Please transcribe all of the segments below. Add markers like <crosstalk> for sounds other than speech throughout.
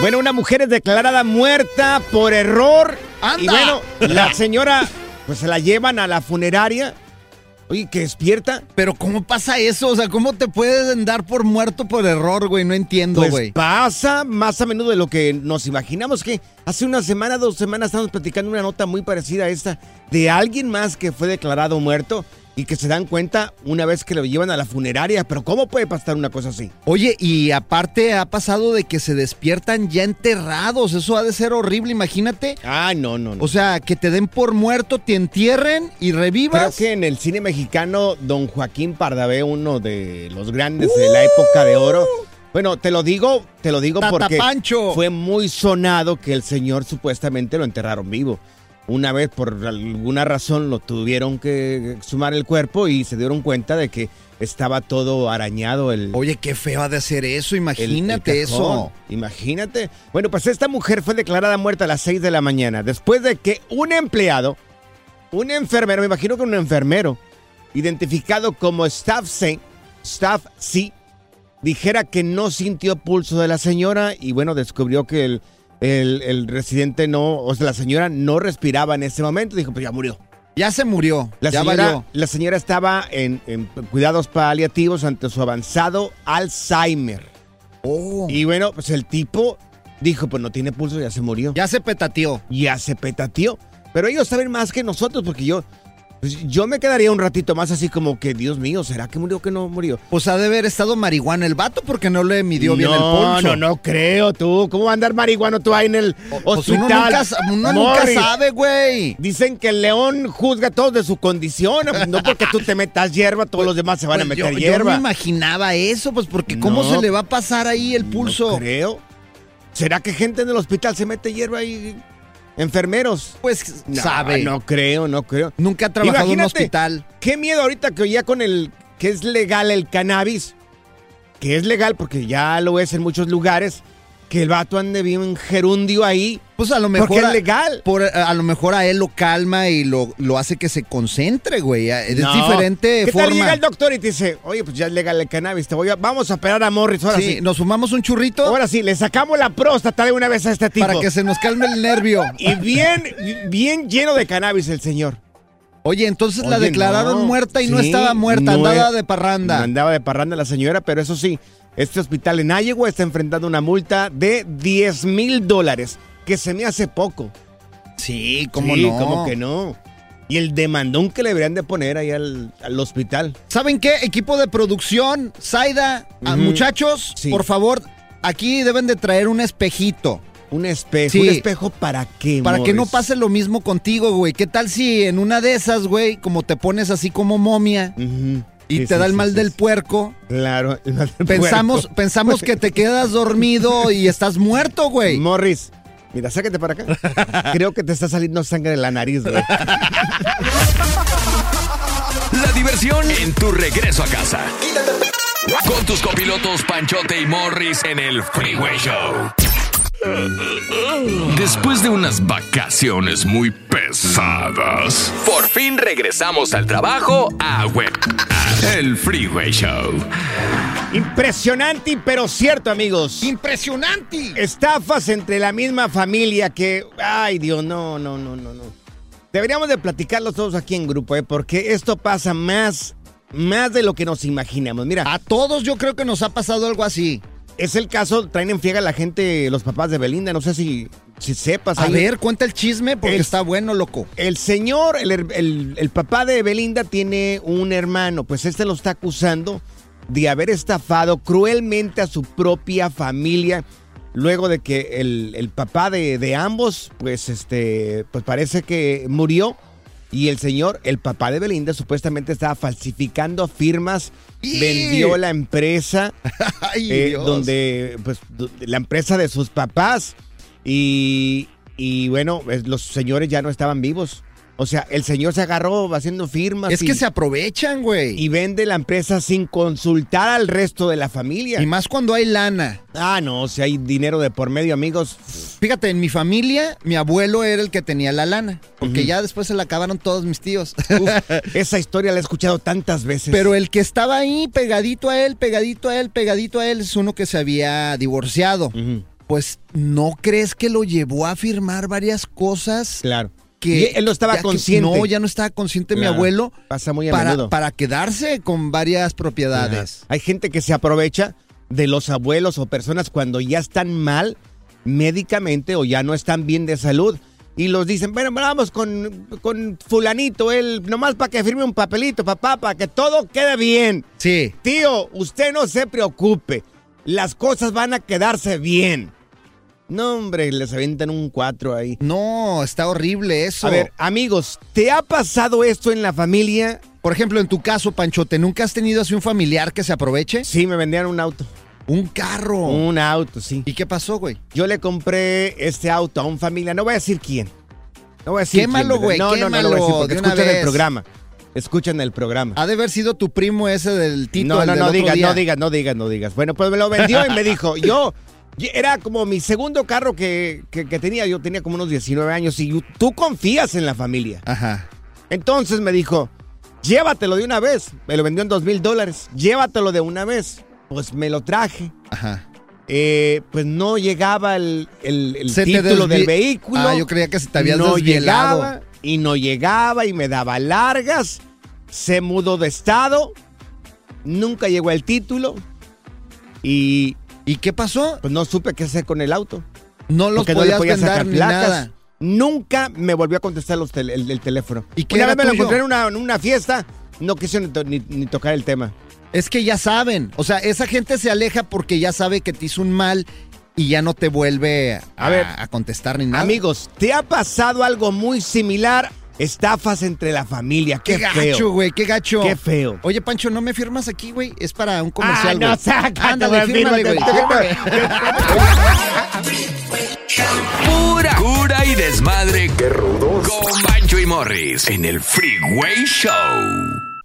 Bueno, una mujer es declarada muerta por error. ¡Anda! Y bueno, la <laughs> señora, pues se la llevan a la funeraria. Oye, que despierta. Pero ¿cómo pasa eso? O sea, ¿cómo te puedes dar por muerto por error, güey? No entiendo, Pues güey. pasa más a menudo de lo que nos imaginamos que hace una semana, dos semanas estamos platicando una nota muy parecida a esta de alguien más que fue declarado muerto y que se dan cuenta una vez que lo llevan a la funeraria. Pero ¿cómo puede pasar una cosa así? Oye, y aparte ha pasado de que se despiertan ya enterrados. Eso ha de ser horrible, imagínate. Ah, no, no, no. O sea, que te den por muerto, te entierren y Creo revivas. que en el cine mexicano, don Joaquín Pardavé, uno de los grandes de la época de oro. Bueno, te lo digo, te lo digo porque Pancho. fue muy sonado que el señor supuestamente lo enterraron vivo. Una vez por alguna razón lo tuvieron que sumar el cuerpo y se dieron cuenta de que estaba todo arañado el, Oye, qué feo ha de ser eso, el- el imagínate eso. Imagínate. Bueno, pues esta mujer fue declarada muerta a las 6 de la mañana después de que un empleado, un enfermero, me imagino que un enfermero, identificado como Staff C, Staff C, dijera que no sintió pulso de la señora y bueno, descubrió que el, el- el residente no, o sea, la señora no respiraba en ese momento. Dijo, pues ya murió. Ya se murió. La ya señora, valió. la señora estaba en, en cuidados paliativos ante su avanzado Alzheimer. Oh. Y bueno, pues el tipo dijo, pues no tiene pulso, ya se murió. Ya se petateó. Ya se petateó. Pero ellos saben más que nosotros porque yo, pues, yo me quedaría un ratito más así como que, Dios mío, ¿será que murió o que no murió? Pues ha de haber estado marihuana el vato porque no le midió bien el no, pulso. no, no creo tú. ¿Cómo va a andar marihuano tú ahí en el Pues hospital? uno nunca, sa- uno nunca sabe, güey. Dicen que el león juzga todo de su condición. No porque tú te metas hierba, todos los demás se van a Pues meter yo, yo hierba. me imaginaba eso, pues porque ¿cómo No. se le va a pasar ahí el pulso? No creo. ¿Será que gente en el hospital se mete hierba y enfermeros? Pues No, sabe. No creo, no creo. Nunca ha trabajado en un hospital. Qué miedo ahorita que ya con el que es legal el cannabis, que es legal porque ya lo es en muchos lugares, que el vato ande bien gerundio ahí. Pues a lo mejor. Porque es a- legal. por- a lo mejor a él lo calma y lo, lo hace que se concentre, güey. Es No. diferente ¿Qué forma. tal llega el doctor y te dice, oye, pues ya es legal el cannabis, te voy a, vamos a operar a Morris, ahora sí, sí. nos fumamos un churrito Ahora sí, le sacamos la próstata de una vez a este tipo. para que se nos calme el nervio. <laughs> Y bien, bien lleno de cannabis el señor. Oye, entonces la declararon no. muerta y no estaba muerta, no andaba de parranda. No andaba de parranda la señora, pero eso sí, este hospital en Iowa está enfrentando una multa de 10 mil dólares, que se me hace poco. Sí, cómo Sí, no. como que no. Y el demandón que le deberían de poner ahí al, al hospital. ¿Saben qué? Equipo de producción, Zaida, a Ujú. muchachos, Sí. por favor, aquí deben de traer un espejito. Un espejo. Sí. ¿Un espejo para qué, Para que no pase lo mismo contigo, güey. ¿Qué tal si en una de esas, güey, como te pones así como momia Ujú. Y Sí, te sí, da el mal sí, del sí. puerco? Claro. el mal del Pensamos, puerco. pensamos que te quedas dormido y estás muerto, güey. Morris, mira, sácate para acá. Creo que te está saliendo sangre de la nariz, güey. La diversión en tu regreso a casa. Con tus copilotos Panchote y Morris en el Freeway Show. Después de unas vacaciones muy pesadas, por fin regresamos al trabajo a web. El Freeway Show. Impresionante, pero cierto, amigos. ¡Impresionante! Estafas entre la misma familia que... Ay, Dios, no, no, no, no, no. Deberíamos de platicarlos todos aquí en grupo, ¿eh? Porque esto pasa más, más de lo que nos imaginamos. Mira, A todos yo creo que nos ha pasado algo así. es el caso, traen en friega a la gente, los papás de Belinda, no sé si, si sepas. A ahí. ver, cuenta el chisme porque El- está bueno, loco. El señor, el, el- el papá de Belinda tiene un hermano, pues este lo está acusando de haber estafado cruelmente a su propia familia. Luego de que el, el papá de, de ambos, pues este, pues parece que murió. Y el señor, el papá de Belinda, supuestamente estaba falsificando firmas, ¡Y! vendió la empresa <laughs> Ay, eh, donde pues la empresa de sus papás y, y bueno, los señores ya no estaban vivos. O sea, el señor se agarró haciendo firmas Es y, que se aprovechan, güey. y vende la empresa sin consultar al resto de la familia. Y más cuando hay lana. ah, no, si hay dinero de por medio, amigos. Fíjate, en mi familia, mi abuelo era el que tenía la lana. Porque ya después se la acabaron todos mis tíos. Uf, <laughs> esa historia la he escuchado tantas veces. Pero el que estaba ahí pegadito a él, pegadito a él, pegadito a él, es uno que se había divorciado. Pues, ¿no crees que lo llevó a firmar varias cosas? claro. Que Y él no estaba ya consciente. no, ya no estaba consciente mi abuelo Pasa muy a para, menudo. para quedarse con varias propiedades. Hay gente que se aprovecha de los abuelos o personas cuando ya están mal médicamente o ya no están bien de salud. Y los dicen, bueno, vamos con, con fulanito, él, nomás para que firme un papelito, papá, para que todo quede bien. Sí. Tío, usted no se preocupe, las cosas van a quedarse bien. No, hombre, les avientan un cuatro ahí. No, está horrible eso. A ver, amigos, ¿te ha pasado esto en la familia? por ejemplo, en tu caso, Panchote, ¿nunca has tenido así un familiar que se aproveche? Sí, me vendían un auto. Un carro. Un auto, sí. ¿Y qué pasó, güey? Yo le compré este auto a un familia, no voy a decir quién. No voy a decir Quémalo, quién, güey, No, no, no, lo voy a decir porque de escuchan el programa. Escuchan el programa. Ha de haber sido tu primo ese del Tito. no, no, no digas, no digas, no digas, no digas. Bueno, pues me lo vendió y me dijo, yo, era como mi segundo carro que, que- que tenía, yo tenía como unos 19 años y tú confías en la familia. Ajá. Entonces me dijo, llévatelo de una vez. Me lo vendió en dos mil dólares. Llévatelo de una vez. Pues me lo traje. Ajá. Eh, pues no llegaba el, el- el título del vehículo. Ah, yo creía que se te habías no desvielado. llegaba y no llegaba y me daba largas. Se mudó de estado. Nunca llegó el título. Y ¿Y qué pasó? pues no supe qué hacer con el auto. No los porque no podías podía sacar ni placas. nada. Nunca me volvió a contestar los tel- el, el teléfono. ¿Y qué Una vez me lo encontré en una, en una fiesta. No quise ni, to- ni- ni tocar el tema. Es que ya saben. O sea, esa gente se aleja porque ya sabe que te hizo un mal y ya no te vuelve a, A ver, a contestar ni nada. Amigos, ¿te ha pasado algo muy similar? Estafas entre la familia. Qué, qué gacho, feo. güey, qué gacho. Qué feo. Oye, Pancho, ¿no me firmas aquí, güey? Es para un comercial, Ah, no, güey. sácate, Ándale, güey, fírmale, güey. Pura cura y desmadre. Qué rudos. Con Bancho y Morris en el Freeway Show.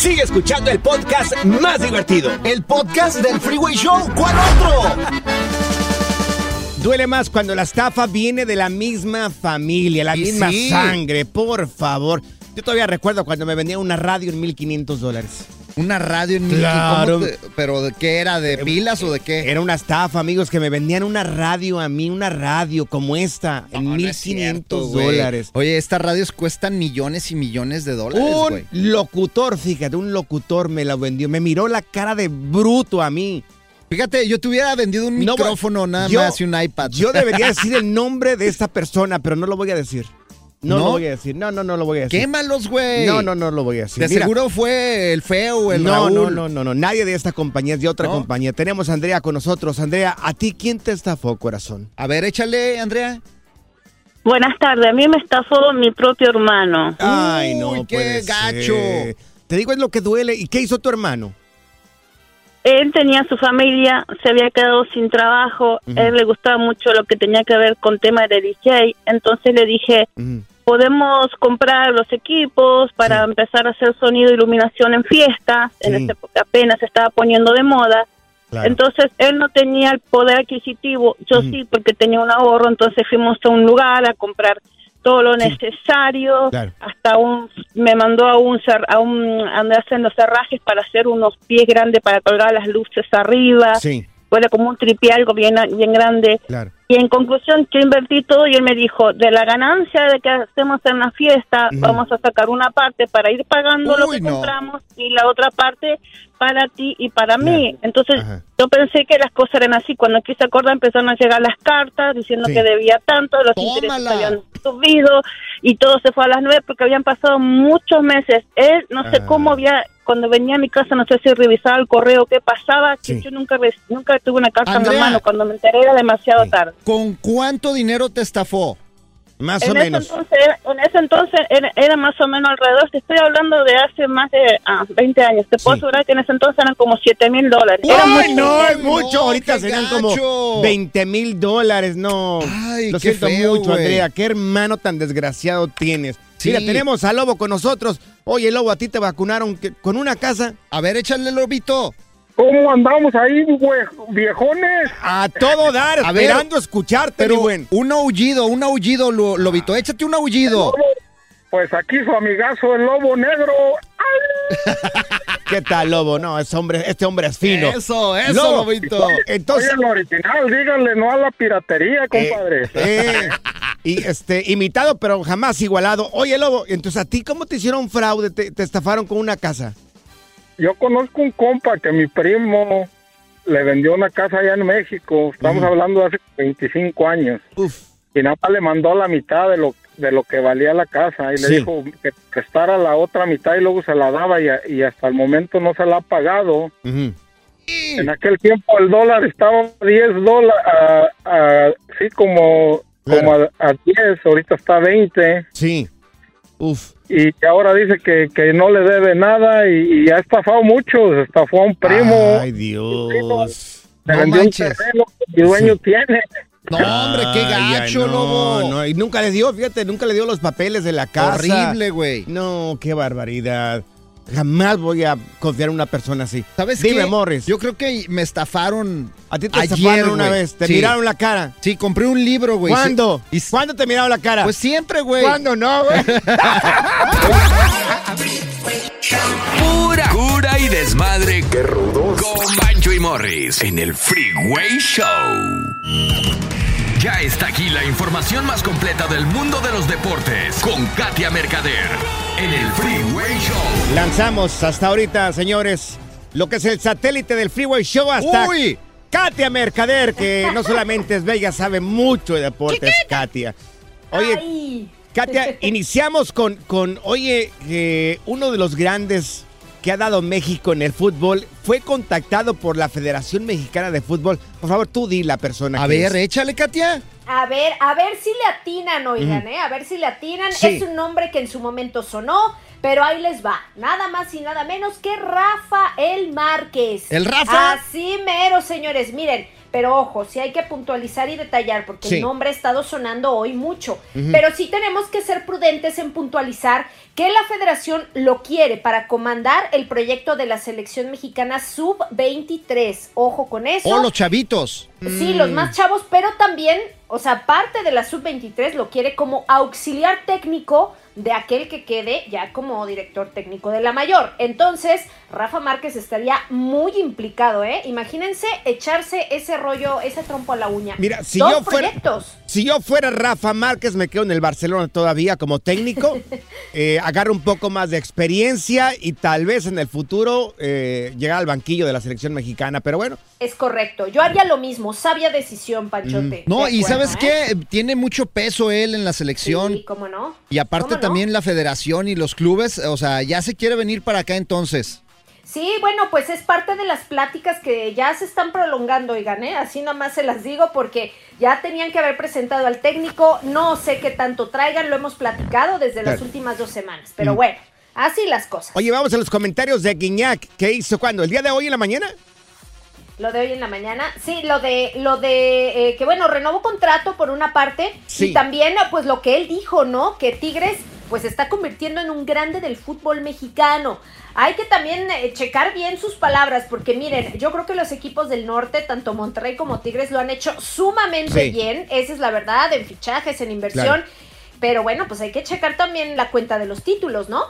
Sigue escuchando el podcast más divertido. El podcast del Freeway Show. ¿Cuál otro? Duele más cuando la estafa viene de la misma familia, la Y misma sí. sangre, por favor. Yo todavía recuerdo cuando me vendía una radio en 1500 dólares. Una radio en México. Claro. ¿cómo te- ¿Pero de qué era? ¿De pilas o de qué? Era una estafa, amigos, que me vendían una radio a mí, una radio como esta, en No, no es 1500 dólares. Oye, estas radios cuestan millones y millones de dólares, Un güey. locutor, fíjate, un locutor me la vendió. Me miró la cara de bruto a mí. Fíjate, yo te hubiera vendido un No, micrófono nada yo- más y un iPad. Yo debería decir el <laughs> nombre de esta persona, pero no lo voy a decir. No, ¿No? lo voy a decir. No, no, no lo voy a decir. Quémalos, güey. No, no, no lo voy a decir. De Mira, seguro fue el feo o el no, Raúl. no, no, no, no. Nadie de esta compañía es de otra ¿No? compañía. Tenemos a Andrea con nosotros. Andrea, ¿a ti quién te estafó, corazón? A ver, échale, Andrea. Buenas tardes, a mí me estafó mi propio hermano. Ay, no, Uy, qué puede gacho. ser. Te digo, es lo que duele. ¿Y qué hizo tu hermano? Él tenía su familia, se había quedado sin trabajo, él le gustaba mucho lo que tenía que ver con temas de DJ, entonces le dije, podemos comprar los equipos para Sí. empezar a hacer sonido e iluminación en fiestas, en esa época apenas se estaba poniendo de moda. Claro. Entonces él no tenía el poder adquisitivo, yo sí, porque tenía un ahorro, entonces fuimos a un lugar a comprar todo lo necesario, Claro. hasta un, me mandó a un, a un, andar haciendo cerrajes para hacer unos pies grandes para colgar las luces arriba, Sí, fuera como un tripié, algo bien, bien grande. claro. Y en conclusión, yo invertí todo y él me dijo, de la ganancia de que hacemos en la fiesta, vamos a sacar una parte para ir pagando lo que no. compramos y la otra parte para ti y para mí. Claro. Entonces Ajá. yo pensé que las cosas eran así. Cuando quise acordar empezaron a llegar las cartas diciendo Sí. que debía tanto, los intereses habían subido y todo se fue a las nueve porque habían pasado muchos meses. Él no sé Ah. cómo había, cuando venía a mi casa, no sé si revisaba el correo, qué pasaba, que Sí. yo nunca, nunca tuve una carta en Andrea. la mano. Cuando me enteré era demasiado Sí. tarde. ¿Con cuánto dinero te estafó? Más En o ese, menos. entonces, en ese entonces era, era más o menos alrededor, te estoy hablando de hace más de ah, 20 años, te puedo Sí. asegurar que en ese entonces eran como 7 mil dólares. ¡Ay, no! Es mucho. no, Ahorita serían gacho. como 20 mil dólares. No. Ay, Lo qué siento feo, mucho, güey. Andrea. Qué hermano tan desgraciado tienes. Sí. Mira, tenemos a Lobo con nosotros. Oye, Lobo, ¿a ti te vacunaron con una casa? A ver, échale, lobito. ¿Cómo andamos ahí, güey, viejones? A todo dar, A ver, esperando escucharte, Pero mi buen. un aullido, un aullido, lo- lobito. Échate un aullido. Pues aquí su amigazo, el lobo negro. <laughs> ¿Qué tal, Lobo? No, es hombre, este hombre es fino. Eso, eso, Lobo, lobito. Entonces, Oye, el original, díganle no a la piratería, compadre. Eh, eh, y este, imitado, pero jamás igualado. Oye, Lobo, entonces a ti, ¿cómo te hicieron fraude? Te, te estafaron con una casa. Yo conozco un compa que mi primo le vendió una casa allá en México. Estamos hablando de hace 25 años. Uf. Y nada más le mandó la mitad de lo de lo que valía la casa y le dijo que prestara la otra mitad y luego se la daba y, a- y hasta el momento no se la ha pagado. En aquel tiempo el dólar estaba a 10 dólares, sí, como, Claro. como a, a 10, ahorita está a 20. Sí. Uf. Y ahora dice que, que no le debe nada y, y ha estafado mucho. Se estafó a un primo, Ay, Dios. no manches. un terreno que el dueño tiene. No, hombre, qué ay, gacho, no, lobo. no, y nunca le dio, fíjate, nunca le dio los papeles de la casa. Horrible, güey. No, qué barbaridad. Jamás voy a confiar en una persona así. ¿Sabes Dime, qué? Morris. Yo creo que me estafaron. a ti te ayer, estafaron una güey. vez. Te Sí. miraron la cara. Sí, compré un libro, güey. ¿Cuándo? Sí. Y- ¿Cuándo te miraron la cara? Pues siempre, güey. ¿Cuándo no, güey? <laughs> Pura cura y desmadre. Qué rudos. Con Bancho y Morris en el Freeway Show. Ya está aquí la información más completa del mundo de los deportes con Katia Mercader en el Freeway Show. Lanzamos hasta ahorita, señores, lo que es el satélite del Freeway Show hasta Uy. Katia Mercader, que no solamente es bella, sabe mucho de deportes, Katia. Oye, Katia, <laughs> iniciamos con, con oye, que uno de los grandes que ha dado México en el fútbol fue contactado por la Federación Mexicana de Fútbol. Por favor, tú di la persona A que ver, es. échale, Katia. A ver, a ver si le atinan, oigan, ¿eh? A ver si le atinan. Sí. Es un nombre que en su momento sonó, pero ahí les va. Nada más y nada menos que Rafael Márquez. ¿El Rafa? Así mero, señores. Miren, pero ojo, sí hay que puntualizar y detallar porque Sí. el nombre ha estado sonando hoy mucho. Pero sí tenemos que ser prudentes en puntualizar que la federación lo quiere para comandar el proyecto de la selección mexicana sub-23. Ojo con eso. O los chavitos. Sí, los más chavos, pero también, o sea, parte de la sub-23 lo quiere como auxiliar técnico de aquel que quede ya como director técnico de la mayor. Entonces, Rafa Márquez estaría muy implicado, ¿eh? Imagínense echarse ese rollo, ese trompo a la uña. Mira, si Dos yo fuera- proyectos. Si yo fuera Rafa Márquez, me quedo en el Barcelona todavía como técnico. <laughs> eh, agarro un poco más de experiencia y tal vez en el futuro eh, llegar al banquillo de la selección mexicana. Pero bueno, Es correcto. Yo haría lo mismo. Sabia decisión, Panchote. No, De y acuerdo, ¿sabes ¿eh? qué? Tiene mucho peso él en la selección. Sí, cómo no. Y aparte ¿Cómo no? también la federación y los clubes, o sea, ya se quiere venir para acá entonces. Sí, bueno, pues es parte de las pláticas que ya se están prolongando, oigan, ¿eh? Así nomás se las digo porque ya tenían que haber presentado al técnico, no sé qué tanto traigan, lo hemos platicado desde las Claro. últimas dos semanas, pero Mm. bueno, así las cosas. oye, vamos a los comentarios de Guiñac. ¿Qué hizo cuando? ¿El día de hoy en la mañana? Lo de hoy en la mañana, sí, lo de, lo de, eh, que bueno, renovó contrato por una parte Sí. y también, pues lo que él dijo, ¿no? Que Tigres, pues se está convirtiendo en un grande del fútbol mexicano. Hay que también eh, checar bien sus palabras, porque miren, yo creo que los equipos del norte, tanto Monterrey como Tigres, lo han hecho sumamente Sí. bien, esa es la verdad, en fichajes, en inversión. Claro. Pero bueno, pues hay que checar también la cuenta de los títulos, ¿no?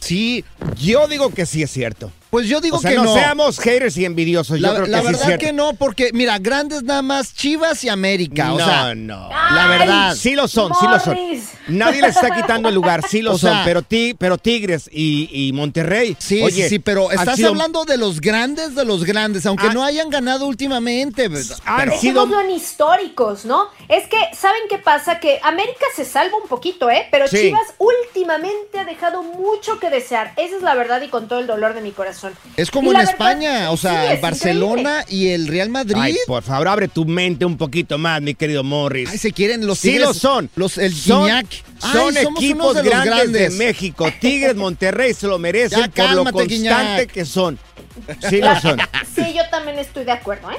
Sí, Yo digo que sí es cierto. Pues yo digo o sea, que no, no. seamos haters y envidiosos. Yo La, que sí es verdad cierto. que no, porque mira, grandes nada más Chivas y América, o no, sea, no. la ¡Ay! verdad. Sí lo son, sí lo son. Nadie les está quitando el lugar, sí lo <laughs> O son. sea- pero, ti, pero Tigres y, y Monterrey. Sí, oye, sí, sí, pero estás sido- hablando de los grandes de los grandes, aunque Ah. no hayan ganado últimamente. Han pero- sido- en históricos, ¿no? Es que, ¿saben qué pasa? Que América se salva un poquito, ¿eh? Pero Sí. Chivas últimamente ha dejado mucho que desear. Esa es la verdad y con todo el dolor de mi corazón. Es como en verdad, España, o sí, sea, es Barcelona y el Real Madrid. Ay, por favor, abre tu mente un poquito más, mi querido Morris. Ay, se quieren los sí Tigres, lo son. Los, el son, son Ay, equipos de grandes, grandes. de México. <laughs> Tigres, Monterrey se lo merecen Ya, por lo constante que son. Sí lo son. Sí, yo también estoy de acuerdo, ¿eh?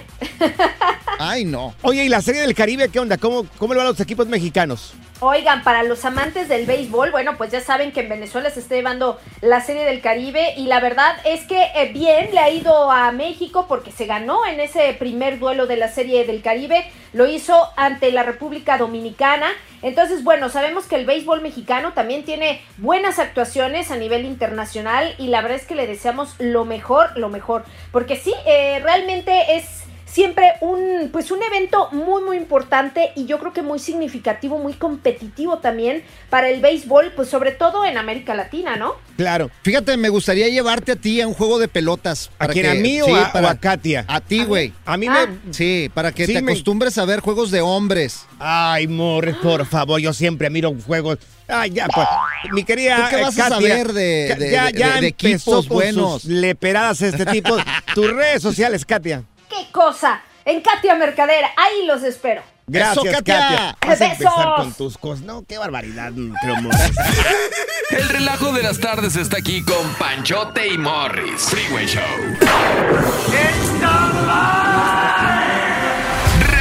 Ay, no. Oye, ¿y la Serie del Caribe qué onda? ¿Cómo, cómo le van los equipos mexicanos? Oigan, para los amantes del béisbol, bueno, pues ya saben que en Venezuela se está llevando la Serie del Caribe y la verdad es que eh, bien le ha ido a México porque se ganó en ese primer duelo de la Serie del Caribe, lo hizo ante la República Dominicana. Entonces, bueno, sabemos que el béisbol mexicano también tiene buenas actuaciones a nivel internacional y la verdad es que le deseamos lo mejor, lo mejor, porque sí, eh, realmente es siempre un pues un evento muy muy importante y yo creo que muy significativo, muy competitivo también para el béisbol, pues sobre todo en América Latina, ¿no? Claro. Fíjate, me gustaría llevarte a ti a un juego de pelotas. ¿A quién? que- ¿A mí o, sí, a, para- o a Katia? A ti, güey. A mí Ah. me... Sí, para que Sí, te me- acostumbres a ver juegos de hombres. Ay, Morris, por favor, yo siempre miro juegos. Ay, ya, pues, mi querida ¿Tú qué eh, vas a Katia, saber de- ya, de- ya de empezó equipos con buenos? sus leperadas este tipo. <laughs> Tus redes sociales, Katia. ¡Qué cosa! En Katia Mercadera, ahí los espero. Gracias, Eso, Katia. Katia. Vas a empezar con tus cosas. No, qué barbaridad. <laughs> El relajo de las tardes está aquí con Panchote y Morris. Freeway Show.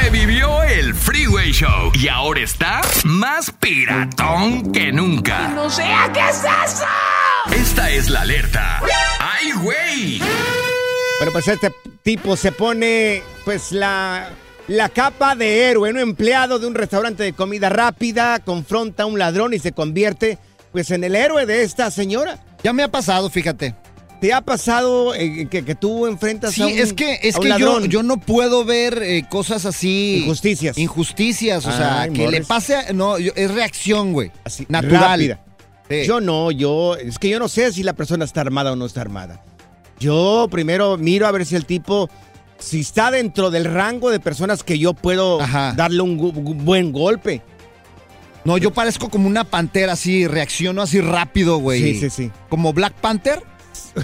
Revivió el Freeway Show y ahora está más piratón que nunca. ¡No sea qué es eso! Esta es la alerta. ¡Ay, güey! Bueno, pues este tipo se pone, pues, la, la capa de héroe. Un empleado de un restaurante de comida rápida confronta a un ladrón y se convierte, pues, en el héroe de esta señora. Ya me ha pasado, fíjate. ¿Te ha pasado eh, que, que tú enfrentas Sí, a un es que, es que yo, yo no puedo ver eh, cosas así. Injusticias. Injusticias, o sea, Ay, que le pase. a- no, yo- es reacción, güey. Así, Natural. rápida. Sí. Yo no, yo, es que yo no sé si la persona está armada o no está armada. Yo primero miro a ver si el tipo, si está dentro del rango de personas que yo puedo Ajá. darle un buen golpe. No, yo parezco como una pantera así, reacciono así rápido, güey. Sí, sí, sí. Como Black Panther.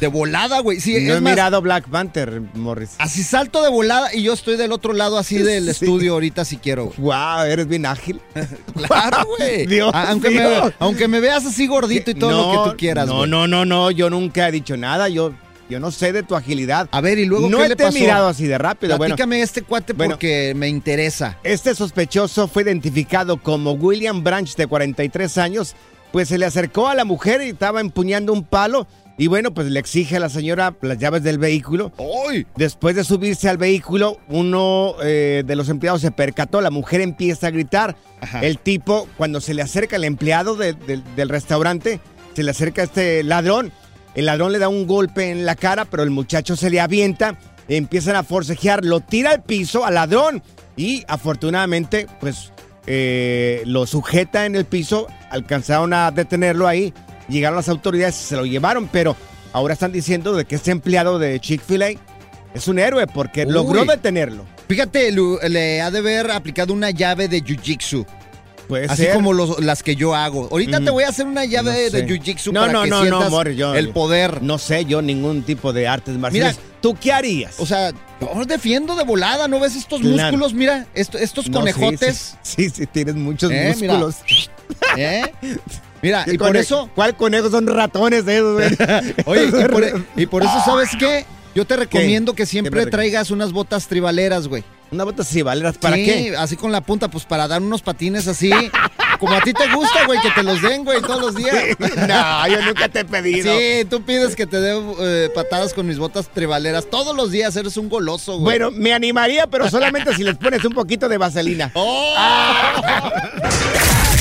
De volada, güey. Sí, no es he más, mirado Black Panther, Morris. así salto de volada y yo estoy del otro lado así del <laughs> Sí. estudio ahorita si quiero. güey. Wow, eres bien ágil. <laughs> Claro, güey. <laughs> Dios aunque, me, aunque me veas así gordito y todo lo que tú quieras, No, güey. no, no, no, yo nunca he dicho nada. Yo, yo no sé de tu agilidad. A ver, ¿y luego no qué te le pasó? he mirado así de rápido. Bueno, Platícame este cuate Bueno. porque me interesa. Este sospechoso fue identificado como William Branch, de 43 años, pues se le acercó a la mujer y estaba empuñando un palo. Y bueno, pues le exige a la señora las llaves del vehículo. ¡Ay! Después de subirse al vehículo, uno eh, de los empleados se percató, la mujer empieza a gritar. Ajá. El tipo, cuando se le acerca el empleado de- de- del restaurante, se le acerca este ladrón. El ladrón le da un golpe en la cara, pero el muchacho se le avienta, empiezan a forcejear, lo tira al piso al ladrón y afortunadamente, pues eh, lo sujeta en el piso, alcanzaron a detenerlo ahí, llegaron las autoridades y se lo llevaron, pero ahora están diciendo de que este empleado de Chick-fil-A es un héroe porque Uy. logró detenerlo. Fíjate, le ha de haber aplicado una llave de jiu-jitsu. Puede Así ser. como los- las que yo hago. Ahorita te voy a hacer una llave No de sé. jiu-jitsu No, para no, que no, no, sientas amor, yo- el poder. No sé yo ningún tipo de artes marciales. ¿Tú qué harías? O sea, yo defiendo de volada, ¿no ves estos Claro. músculos? Mira, esto- estos No, sí, conejotes. Sí, sí, sí, tienes muchos Eh, mira. músculos. ¿Eh? Mira, ¿Qué y por cone- eso, ¿Cuál conejo son ratones esos, güey? <laughs> oye, y por, y por eso, ¿sabes qué? Yo te recomiendo que ¿Qué siempre traigas unas botas tribaleras, güey. Una bota así, ¿valeras para Sí, qué? Así con la punta, pues para dar unos patines así. Como a ti te gusta, güey, que te los den, güey, todos los días. No, yo nunca te he pedido. Sí, tú pides que te dé eh, patadas con mis botas tribaleras todos los días. Eres un goloso, güey. Bueno, me animaría, pero solamente si les pones un poquito de vaselina. ¡Oh!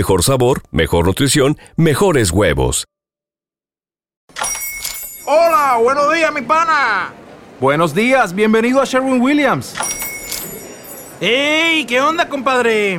mejor sabor, mejor nutrición, mejores huevos. Hola, buenos días, mi pana. Buenos días, bienvenido a Sherwin Williams. ¡Ey! ¿Qué onda, compadre?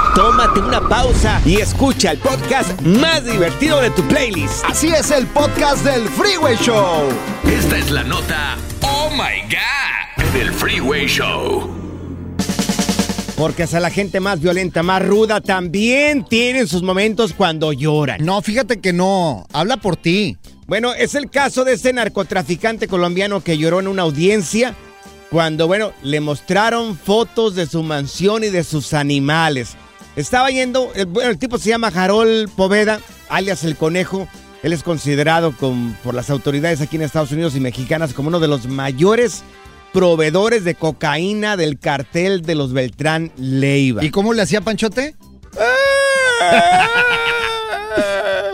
tómate una pausa y escucha el podcast más divertido de tu playlist. Así es el podcast del Freeway Show. Esta es la nota Oh My God del Freeway Show. Porque hasta la gente más violenta, más ruda, también tienen sus momentos cuando lloran. No, fíjate que no. Habla por ti. Bueno, es el caso de este narcotraficante colombiano que lloró en una audiencia cuando, bueno, le mostraron fotos de su mansión y de sus animales. Estaba yendo, el, bueno, el tipo se llama Harold Poveda, alias el conejo. Él es considerado con- por las autoridades aquí en Estados Unidos y mexicanas como uno de los mayores proveedores de cocaína del cartel de los Beltrán Leiva. ¿Y cómo le hacía Panchote? <laughs>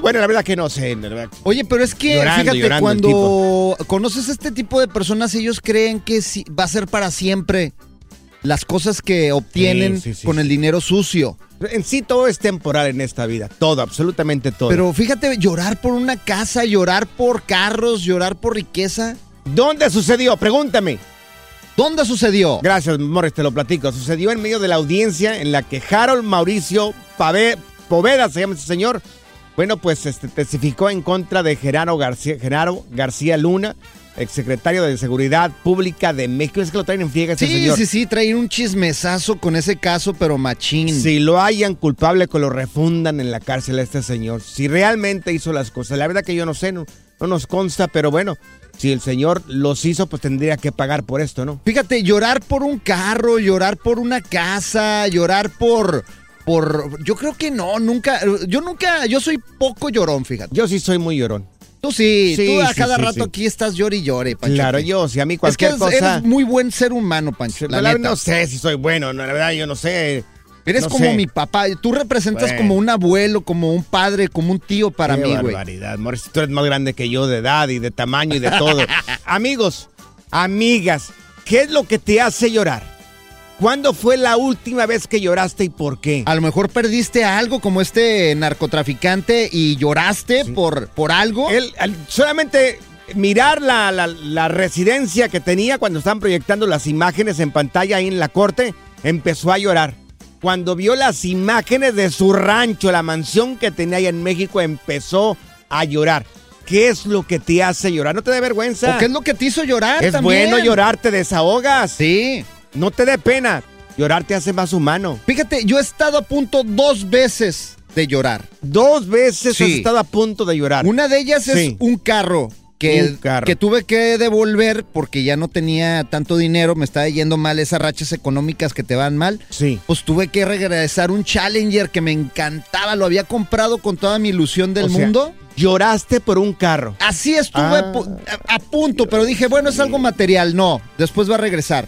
Bueno, la verdad que no sé. verdad. Oye, pero es que Llorando, fíjate, llorando cuando conoces este tipo de personas, ellos creen que va a ser para siempre las cosas que obtienen Sí, sí, sí, con el dinero sucio. En sí todo es temporal en esta vida, todo, absolutamente todo. Pero fíjate, llorar por una casa, llorar por carros, llorar por riqueza. ¿dónde sucedió? Pregúntame. ¿Dónde sucedió? Gracias, Morris, te lo platico. Sucedió en medio de la audiencia en la que Harold Mauricio Pave- Poveda, se llama ese señor, bueno, pues este, testificó en contra de Genaro García, Genaro García Luna, exsecretario de Seguridad Pública de México. Es que lo traen en friega ese Sí, señor. sí, sí, traen un chismesazo con ese caso, pero machín. Si lo hayan culpable, que lo refundan en la cárcel a este señor. Si realmente hizo las cosas. La verdad que yo no sé, no, no nos consta, pero bueno, si el señor los hizo, pues tendría que pagar por esto, ¿no? Fíjate, llorar por un carro, llorar por una casa, llorar por por yo creo que no, nunca yo nunca yo soy poco llorón, fíjate. Yo sí soy muy llorón. Tú sí, Sí, tú a sí, cada sí, rato aquí estás llore y llore, Pancho. Claro, yo, si a mí es que cualquier es- cosa... eres muy buen ser humano, Pancho. La La- neta. no sé si soy bueno, no, la verdad yo no sé. Eres no como sé. mi papá. Tú representas Bueno. como un abuelo, como un padre, como un tío para Qué mí, güey. barbaridad, Morris, tú eres más grande que yo de edad y de tamaño y de todo. <laughs> Amigos, amigas, ¿qué es lo que te hace llorar? ¿Cuándo fue la última vez que lloraste y por qué? A lo mejor perdiste algo como este narcotraficante y lloraste por, por algo. Él, solamente mirar la, la- la residencia que tenía cuando estaban proyectando las imágenes en pantalla ahí en la corte, empezó a llorar. Cuando vio las imágenes de su rancho, la mansión que tenía ahí en México, empezó a llorar. ¿Qué es lo que te hace llorar? ¿No te da vergüenza? ¿O qué es lo que te hizo llorar Es también? bueno llorar, te desahogas. Sí. No te dé pena. Llorar te hace más humano. Fíjate, yo he estado a punto dos veces de llorar. Dos veces Sí. has estado a punto de llorar. Una de ellas es Sí. un carro que, Un carro. que tuve que devolver porque ya no tenía tanto dinero, me estaba yendo mal esas rachas económicas que te van mal. Sí. Pues tuve que regresar un Challenger que me encantaba, lo había comprado con toda mi ilusión del O sea, mundo. Lloraste por un carro. Así estuve Ah. pu- a, a punto, pero dije, bueno, es algo material. No, después va a regresar.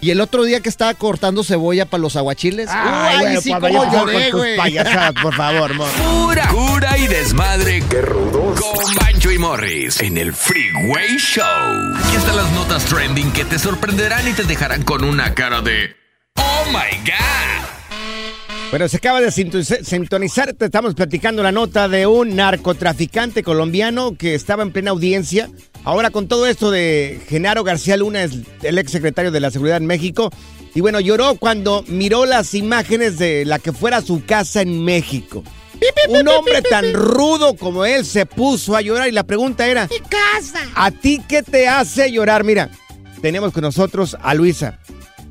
Y el otro día que estaba cortando cebolla para los aguachiles, Ay, ¡ay, sí, lloré, güey! payasadas, por favor, amor. Pura cura y desmadre. ¡Qué rudos! Con Bancho y Morris en el Freeway Show. Aquí están las notas trending que te sorprenderán y te dejarán con una cara de ¡Oh my God! Bueno, se acaba de sintonizar, te estamos platicando la nota de un narcotraficante colombiano que estaba en plena audiencia. Ahora con todo esto de Genaro García Luna, es el ex secretario de la Seguridad en México. Y bueno, lloró cuando miró las imágenes de la que fuera su casa en México. Un hombre tan rudo como él se puso a llorar y la pregunta era, ¡Mi casa! ¿a ti qué te hace llorar? Mira, tenemos con nosotros a Luisa.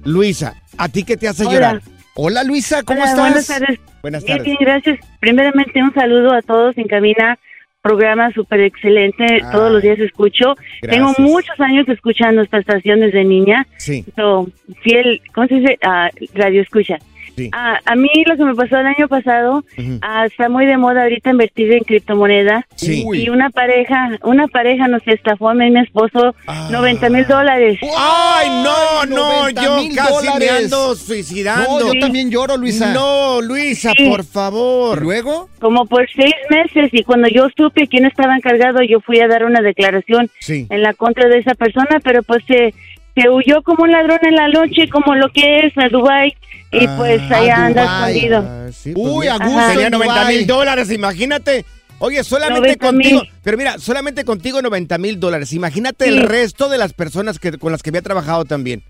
Luisa, ¿a ti qué te hace Hola. llorar? Hola Luisa, ¿cómo Hola, estás? Buenas tardes. Buenas tardes. bien, gracias. Primeramente, un saludo a todos en cabina. Programa súper excelente. Ah, Todos los días escucho. Tengo muchos años escuchando esta estación desde niña. Sí. So, fiel, ¿cómo se dice? Ah, radio escucha. Sí. Ah, a mí lo que me pasó el año pasado, ah, está muy de moda ahorita invertir en criptomoneda. Sí. Y una pareja, una pareja nos estafó a mí y mi esposo Ah. 90 mil dólares. Ay, no, no, 90 yo casi me ando suicidando. No, yo también lloro, Luisa. No, Luisa, Sí. por ¿Y favor. luego? Como por seis meses y cuando yo supe quién estaba encargado, yo fui a dar una declaración Sí. en la contra de esa persona, pero pues se, se huyó como un ladrón en la noche, como lo que es a Dubai y Ah, pues allá anda Dubái. escondido. Ah, sí, pues Uy, a gusto Ajá. Tenía en 90 Dubái. mil dólares, imagínate. Oye, solamente 90 contigo, pero mira, solamente contigo 90 mil dólares. Imagínate Sí. el resto de las personas que, con las que había trabajado también.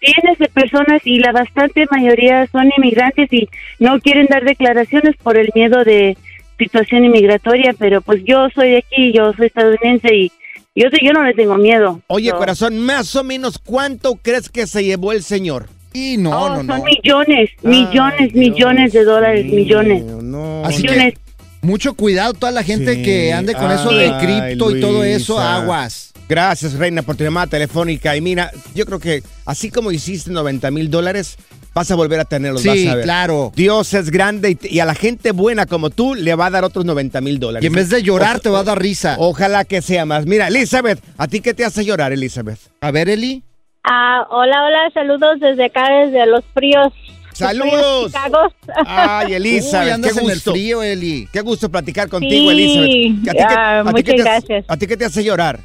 Tienes de personas y la bastante mayoría son inmigrantes y no quieren dar declaraciones por el miedo de situación inmigratoria, pero pues yo soy de aquí, yo soy estadounidense y yo, soy- yo no le tengo miedo. Oye, corazón, más o menos, ¿cuánto crees que se llevó el señor? Y no, oh, no, son no. millones, millones, Ay, millones de dólares, millones. No. Así millones. que mucho cuidado toda la gente Sí. que ande con eso de cripto y todo eso, aguas. Gracias, Reina, por tu llamada telefónica. Y mira, yo creo que así como hiciste 90 mil dólares, vas a volver a tenerlos. Sí, vas a ver. claro. Dios es grande y, y a la gente buena como tú le va a dar otros 90 mil dólares. Y en vez de llorar O- te va a dar risa. Ojalá que sea más. Mira, Elizabeth, ¿a ti qué te hace llorar, Elizabeth? A ver, Eli. Ah, hola, hola, saludos desde acá, desde los fríos. ¡Saludos! <laughs> Ay, Elizabeth, Uy, qué en el gusto. frío, Eli. Qué gusto platicar contigo, Sí, Elizabeth. ¿A ti qué- a ti muchas qué te hace- gracias. ¿A ti qué te hace llorar?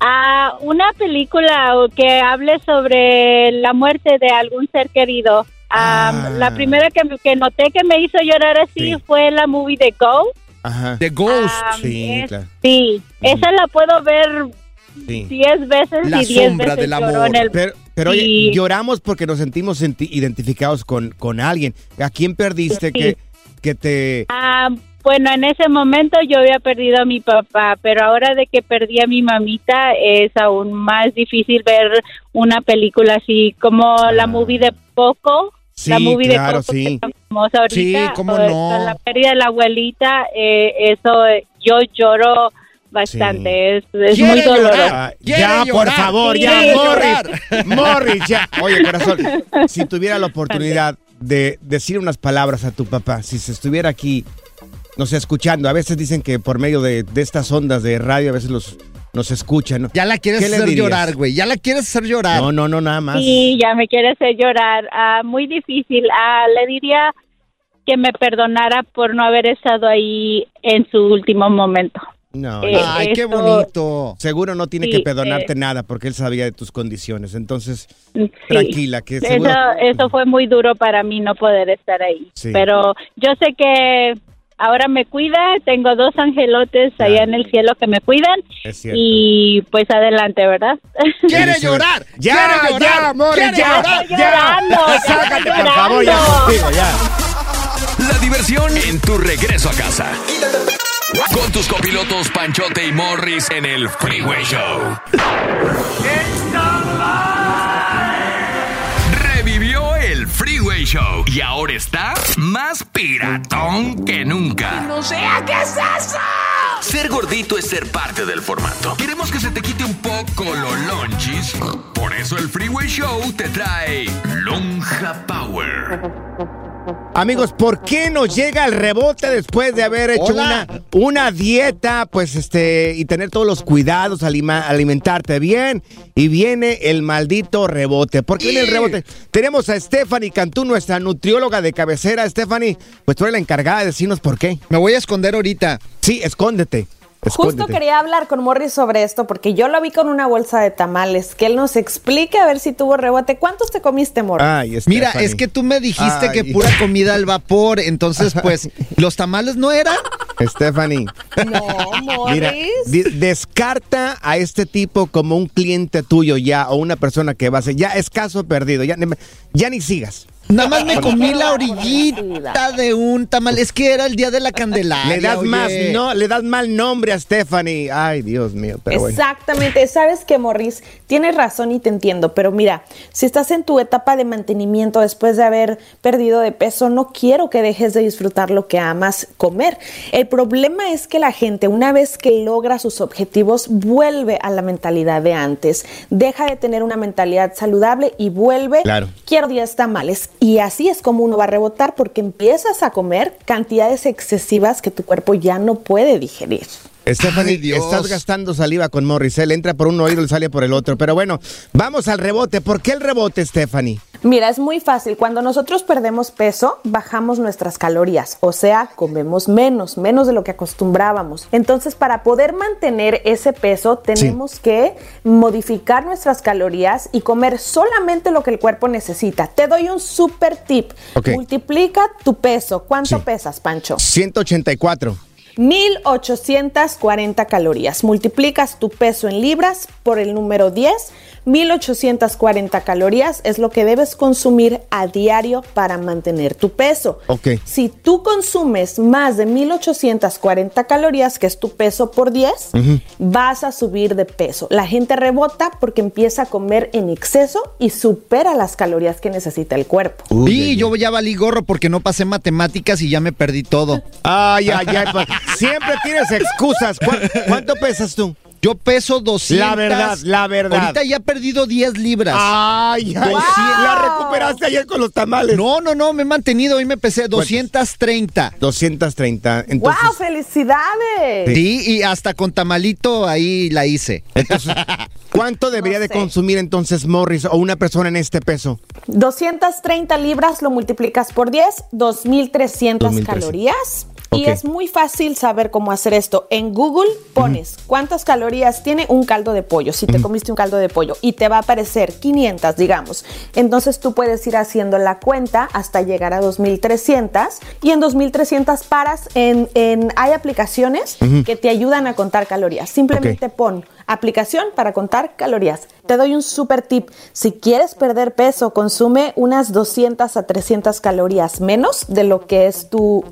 Ah, una película que hable sobre la muerte de algún ser querido. Ah, Ah. La primera que, que noté que me hizo llorar así Sí. fue la movie de Go. Ajá. The Ghost. Ah, Sí, es- claro. Sí, esa la puedo ver Sí. 10 veces La y 10 sombra veces del lloró amor. en el... Pero, pero oye, lloramos porque nos sentimos senti- identificados con, con alguien. ¿A quién perdiste Sí. que, que te... Ah, Bueno, en ese momento yo había perdido a mi papá, pero ahora de que perdí a mi mamita es aún más difícil ver una película así como la movie de Poco. la Sí, movie claro, de Coco sí. que está famosa ahorita, Sí, cómo no. La pérdida de la abuelita, eh, eso eh, yo lloro bastante, es, es muy doloroso. Ah, ya, por llorar, favor, ya, Morris. Morris, ya. <laughs> Oye, corazón, si tuviera la <laughs> oportunidad de decir unas palabras a tu papá, si se estuviera aquí, no sé, escuchando, a veces dicen que por medio de, de estas ondas de radio, a veces los nos escuchan. ¿no? Ya la quieres ¿Qué le hacer dirías? llorar, güey. Ya la quieres hacer llorar. No, no, no, nada más. Sí, ya me quiere hacer llorar. Ah, muy difícil. Ah, le diría que me perdonara por no haber estado ahí en su último momento. No, Eh. Ay, qué bonito. Seguro no tiene sí, que perdonarte eh, nada porque él sabía de tus condiciones. Entonces, Sí. tranquila, que seguro. Eso, eso fue muy duro para mí no poder estar ahí. Sí. Pero yo sé que ahora me cuida, tengo dos angelotes allá en el cielo que me cuidan Es cierto. y pues adelante, ¿verdad? <laughs> ¡Quiere llorar! Ya, ¡Quiere llorar! ya, ¡Quiere ya, llorar! Estoy llorando, ya. estoy Sácate, por favor, ya contigo, ya. La diversión en tu regreso a casa. Con tus copilotos Panchote y Morris en el Freeway Show. Revivió Show y ahora está más piratón que nunca. No sea, ¿qué es eso? Ser gordito es ser parte del formato. Queremos que se te quite un poco lo lonchis. Por eso el Freeway Show te trae Lonja Power. Amigos, ¿por qué nos llega el rebote después de haber hecho una, una dieta, pues este, y tener todos los cuidados, alima- alimentarte bien? Y viene el maldito rebote. ¿Por qué viene el rebote? Tenemos a Stephanie Cantú, nuestra nutrióloga de cabecera. Stephanie, pues tú eres la encargada de decirnos por qué. Me voy a esconder ahorita. Sí, escóndete. Justo quería hablar con Morris sobre esto porque yo lo vi con una bolsa de tamales. Que él nos explique a ver si tuvo rebote. ¿Cuántos te comiste, Morris? Ay, Mira, es que tú me dijiste Ay. que pura comida al vapor, entonces <laughs> pues, ¿los tamales no eran? Stephanie, No, Morris. mira, descarta a este tipo como un cliente tuyo ya o una persona que va a ser, ya es caso perdido, ya, ni- ya ni sigas. Nada más me comí la orillita de un tamal. Es que era el día de la Candelaria. Le das oye. más, no, le das mal nombre a Stephanie. Ay, Dios mío, pero bueno. Exactamente, sabes que Morris, tienes razón y te entiendo, pero mira, si estás en tu etapa de mantenimiento después de haber perdido de peso, no quiero que dejes de disfrutar lo que amas comer. El problema es que la gente una vez que logra sus objetivos vuelve a la mentalidad de antes, deja de tener una mentalidad saludable y vuelve, Claro. quiero 10 tamales. Y así es como uno va a rebotar porque empiezas a comer cantidades excesivas que tu cuerpo ya no puede digerir. Stephanie, Ay, Dios. estás gastando saliva con Morris. Él entra por un oído y sale por el otro. Pero bueno, vamos al rebote. ¿Por qué el rebote, Stephanie? Mira, es muy fácil. Cuando nosotros perdemos peso, bajamos nuestras calorías, o sea, comemos menos, menos de lo que acostumbrábamos. Entonces, para poder mantener ese peso, tenemos que modificar nuestras calorías y comer solamente lo que el cuerpo necesita. Te doy un super tip. Multiplica tu peso. ¿Cuánto Sí. pesas, Pancho? 184. 1840 calorías. Multiplicas tu peso en libras por el número 10. 1840 calorías es lo que debes consumir a diario para mantener tu peso. Ok. Si tú consumes más de 1840 calorías, que es tu peso por 10, vas a subir de peso. La gente rebota porque empieza a comer en exceso y supera las calorías que necesita el cuerpo. Uy, Sí, ay, yo ya valí gorro porque no pasé matemáticas y ya me perdí todo. Ay, ay, ay. Siempre tienes excusas. ¿Cuá- ¿Cuánto pesas tú? Yo peso 200. La verdad, la verdad. Ahorita ya he perdido 10 libras. Ay, ay. Wow. La recuperaste ayer con los tamales. No, no, no, me he mantenido. Hoy me pesé 230. 230. Entonces, ¡Wow! ¡Felicidades! Sí, y hasta con tamalito ahí la hice. entonces, <laughs> ¿cuánto debería No de consumir entonces Morris o una persona en este peso? 230 libras lo multiplicas por 10, 2300 2300. Y es muy fácil saber cómo hacer esto. En Google pones cuántas calorías tiene un caldo de pollo, si te comiste un caldo de pollo, y te va a aparecer 500, digamos. Entonces tú puedes ir haciendo la cuenta hasta llegar a 2300 y en 2300 paras. En, en- hay aplicaciones que te ayudan a contar calorías. Simplemente pon aplicación para contar calorías. Te doy un super tip. Si quieres perder peso, consume unas 200 a 300 calorías menos de lo que es tu,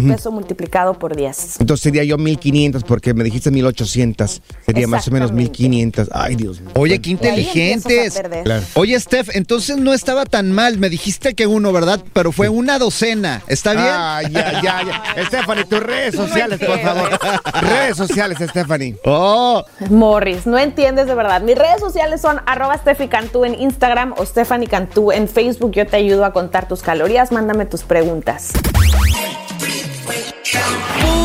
tu peso multiplicado por 10. Entonces sería yo 1500 porque me dijiste 1800. Sería más o menos Exactamente. 1500. Ay, Dios mío. Oye, qué inteligentes. Claro. Oye, Steph, entonces no estaba tan mal. Me dijiste que uno, ¿verdad? Pero fue una docena. ¿Está bien? Ah, ya, ya, ya. <laughs> Stephanie, tus redes sociales, por favor. redes sociales, Stephanie. Oh. Morris, no entiendes de verdad. Mis redes sociales son arroba Steffi Cantú en Instagram o Stephanie Cantú en Facebook. Yo te ayudo a contar tus calorías. Mándame tus preguntas. we go.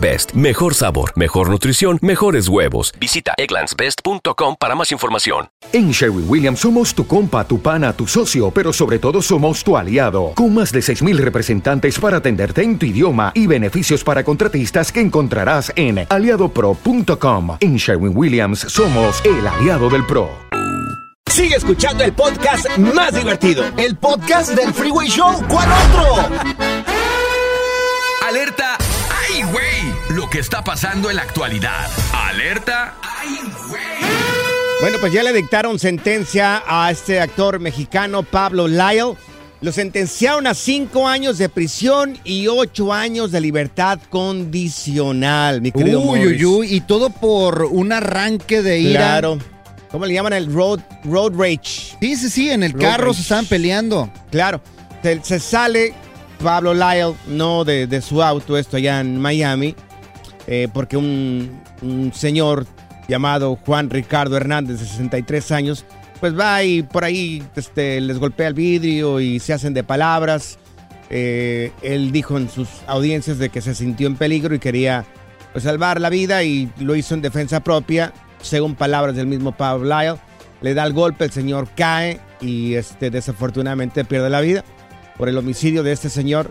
Best. Mejor sabor, mejor nutrición, mejores huevos. Visita egglandsbest.com para más información. En Sherwin Williams somos tu compa, tu pana, tu socio, pero sobre todo somos tu aliado, con más de 6.000 representantes para atenderte en tu idioma y beneficios para contratistas que encontrarás en aliadopro.com. En Sherwin Williams somos el aliado del PRO. Sigue escuchando el podcast más divertido. El podcast del Freeway Show. ¿Cuál otro? Alerta. Está pasando en la actualidad. Alerta. Bueno, pues ya le dictaron sentencia a este actor mexicano Pablo Lyle. Lo sentenciaron a cinco años de prisión y ocho años de libertad condicional, mi querido Uy, uy, uy. Y todo por un arranque de ira. Claro. ¿Cómo le llaman el road, road rage? Sí, sí, sí. En el Road carro rage. se estaban peleando. Claro. Se, se sale Pablo Lyle, no de, de su auto, esto allá en Miami, eh, porque un, señor llamado Juan Ricardo Hernández, de 63 años, pues va y por ahí este, les golpea el vidrio y se hacen de palabras. Eh, él dijo en sus audiencias de que se sintió en peligro y quería pues, salvar la vida y lo hizo en defensa propia, según palabras del mismo Pablo Lyle. Le da el golpe, el señor cae y este, desafortunadamente pierde la vida por el homicidio de este señor.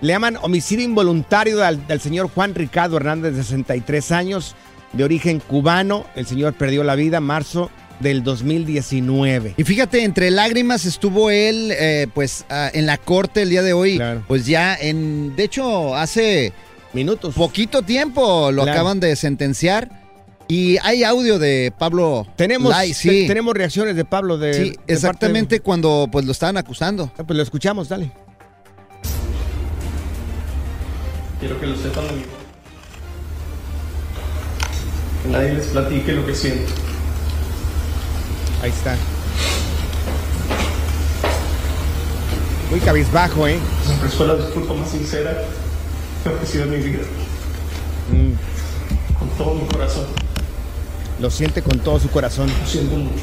Le llaman homicidio involuntario del, del señor Juan Ricardo Hernández, de 63 años, de origen cubano. El señor perdió la vida en marzo del 2019. Y fíjate, entre lágrimas estuvo él, eh, pues, ah, en la corte el día de hoy. Pues ya en, de hecho, hace minutos, poquito tiempo lo Claro. acaban de sentenciar. Y hay audio de Pablo. Tenemos, Lai, te- sí. tenemos reacciones de Pablo de. Sí, de exactamente cuando pues lo estaban acusando. parte- Pues lo escuchamos, dale. Quiero que lo sepan de mí. Que nadie les platique lo que siento. Ahí está. Muy cabizbajo, ¿eh? Siempre fue la disculpa más sincera que he ofrecido en mi vida. Con todo mi corazón. Lo siente con todo su corazón. Lo siento mucho.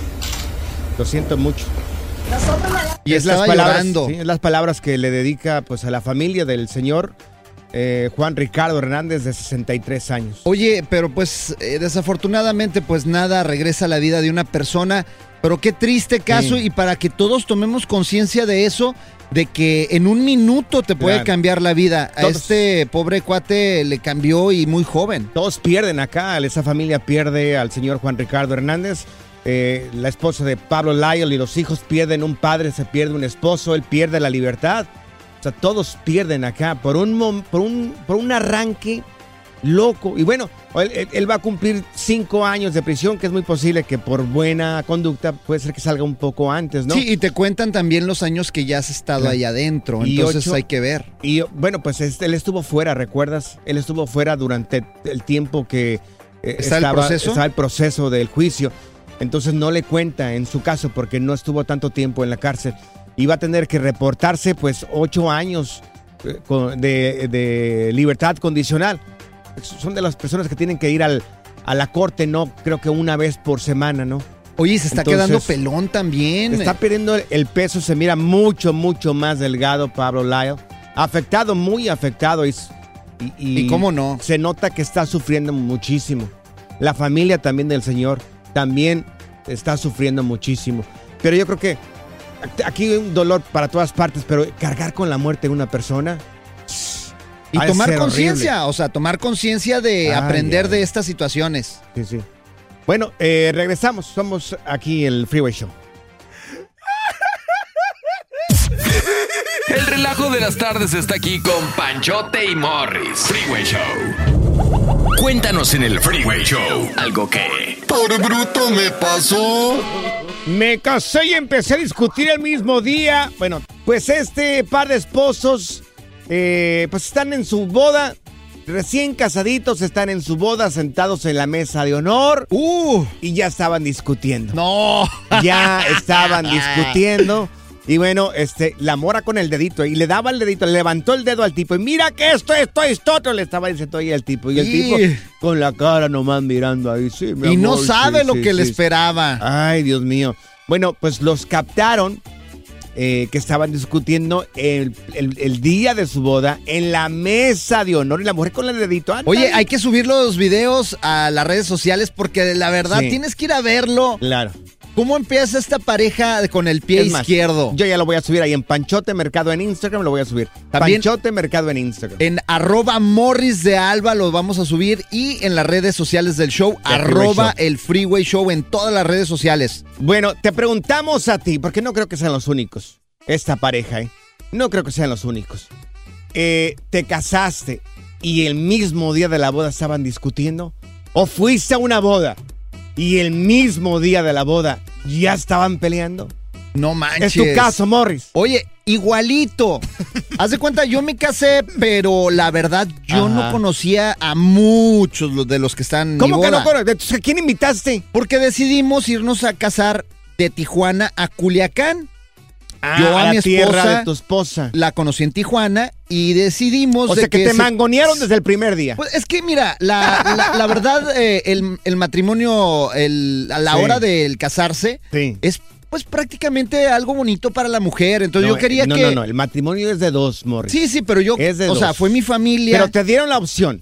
Lo siento mucho. Y es las palabras, sí, es las palabras que le dedica pues a la familia del señor eh, Juan Ricardo Hernández de 63 años. Oye, pero pues eh, desafortunadamente pues nada regresa a la vida de una persona, pero qué triste caso Sí. y para que todos tomemos conciencia de eso, de que en un minuto te puede Claro. cambiar la vida. A Todos. este pobre cuate le cambió y muy joven. Todos pierden acá, esa familia pierde al señor Juan Ricardo Hernández, eh, la esposa de Pablo Lyle y los hijos pierden un padre, se pierde un esposo, él pierde la libertad. O sea, todos pierden acá por un, por un, por un arranque loco. Y bueno, él, va a cumplir cinco años de prisión, que es muy posible que por buena conducta puede ser que salga un poco antes, ¿no? Sí, y te cuentan también los años que ya has estado ahí adentro, Y entonces ocho- hay que ver. Y bueno, pues él estuvo fuera, ¿recuerdas? Él estuvo fuera durante el tiempo que eh, ¿Está el estaba, proceso? estaba el proceso del juicio. Entonces no le cuenta en su caso porque no estuvo tanto tiempo en la cárcel. Iba a tener que reportarse pues ocho años eh, de, de libertad condicional. Son de las personas que tienen que ir al, a la corte, no creo que una vez por semana, ¿no? Oye, se está Entonces, quedando pelón también. Está perdiendo el- peso, se mira mucho, mucho más delgado Pablo Lyle. Afectado, muy afectado. Y, y, ¿Y cómo no? Se nota que está sufriendo muchísimo. La familia también del señor también está sufriendo muchísimo. Pero yo creo que aquí hay un dolor para todas partes, pero cargar con la muerte de una persona. Y tomar conciencia, o sea, tomar conciencia de aprender de estas situaciones. Sí, sí. Bueno, eh, regresamos. Somos aquí el Freeway Show. El relajo de las tardes está aquí con Panchote y Morris. Freeway Show. Cuéntanos en el Freeway Show algo que... Por bruto me pasó. Me casé y empecé a discutir el mismo día. Bueno, pues este par de esposos, eh, pues están en su boda. Recién casaditos están en su boda sentados en la mesa de honor. Y ya estaban discutiendo. No. Ya estaban <laughs> discutiendo. Y bueno, este, la mora con el dedito y le daba el dedito, le levantó el dedo al tipo y mira que esto, esto, esto, otro le estaba diciendo ahí al tipo. Y el Y- tipo con la cara nomás mirando ahí, sí, mi Y no sabe sí, lo sí, que le esperaba. Ay, Dios mío. Bueno, pues los captaron eh, que estaban discutiendo el, el- el día de su boda en la mesa de honor y la mujer con el dedito. anda Oye, hay que subir los videos a las redes sociales porque la verdad Sí. tienes que ir a verlo. Claro. ¿Cómo empieza esta pareja con el pie más, izquierdo? Yo ya lo voy a subir ahí en Panchote Mercado en Instagram, lo voy a subir. También- Panchote Mercado en Instagram. En arroba Morris de Alba lo vamos a subir y en las redes sociales del show, Freeway arroba el Freeway Show en todas las redes sociales. Bueno, te preguntamos a ti, porque no creo que sean los únicos, esta pareja, ¿eh? No creo que sean los únicos. Eh, ¿Te casaste y el mismo día de la boda estaban discutiendo? ¿O fuiste a una boda y el mismo día de la boda ya estaban peleando? No Es manches. tu caso, Morris. Oye, igualito. <laughs> Haz de cuenta, yo me casé, pero la verdad yo no conocía a muchos de los que están mi ¿Cómo que no conoces? ¿A quién invitaste? Porque decidimos irnos a casar de Tijuana a Culiacán. Ah, yo a, a la mi esposa de tu esposa. la conocí en Tijuana y decidimos O de sea que, te se- mangonearon desde el primer día. Pues es que mira, la, la- la verdad, <laughs> eh, el, el matrimonio, el- a la Sí. hora del casarse, Sí. es pues prácticamente algo bonito para la mujer. Entonces No, yo quería no, que... No, no, el matrimonio es de dos, Morris. Sí, sí, pero yo, Es de o sea, fue mi familia. Pero te dieron la opción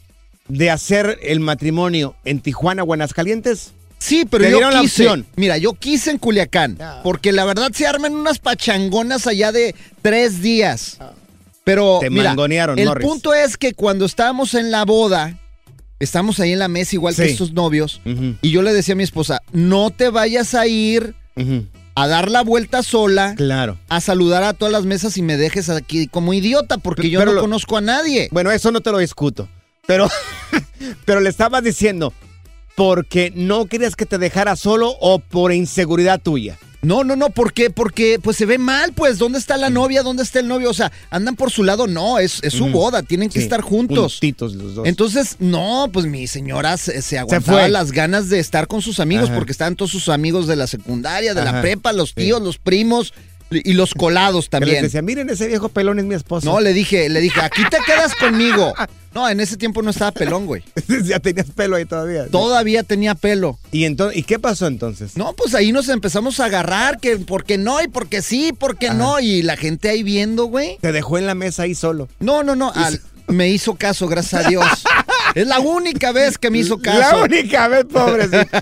de hacer el matrimonio en Tijuana Aguascalientes. Sí, pero yo la quise. Mira, yo quise en Culiacán. Porque la verdad se arman unas pachangonas allá de tres días. Pero Te mira, mangonearon, el punto es que cuando estábamos en la boda, estamos ahí en la mesa igual que estos novios, y yo le decía a mi esposa, no te vayas a ir a dar la vuelta sola, Claro. a saludar a todas las mesas y me dejes aquí como idiota porque yo Pero no lo- conozco a nadie. Bueno, eso no te lo discuto. Pero, <laughs> pero le estabas diciendo, porque no querías que te dejara solo o por inseguridad tuya. No, no, no, ¿por qué? Porque pues se ve mal, pues, ¿dónde está la novia? ¿Dónde está el novio? O sea, andan por su lado, no, es, es su boda, tienen que Sí, estar juntos. juntitos los dos. Entonces, no, pues mi señora se, se aguantaba fue. las ganas de estar con sus amigos Ajá. porque estaban todos sus amigos de la secundaria, de la prepa, los Sí. tíos, los primos y los colados Que les también. decía, miren ese viejo pelón es mi esposo. No, le dije, le dije, aquí te quedas conmigo. No, en ese tiempo no estaba pelón, güey. <laughs> ya tenías pelo ahí todavía. Todavía tenía pelo. ¿Y, entonces, ¿Y qué pasó entonces? No, pues ahí nos empezamos a agarrar, que porque no y porque sí, porque no. Y la gente ahí viendo, güey. Te dejó en la mesa ahí solo. No, no, no. al- me hizo caso, gracias a Dios. <laughs> es la única vez que me hizo caso. La única vez, pobrecito.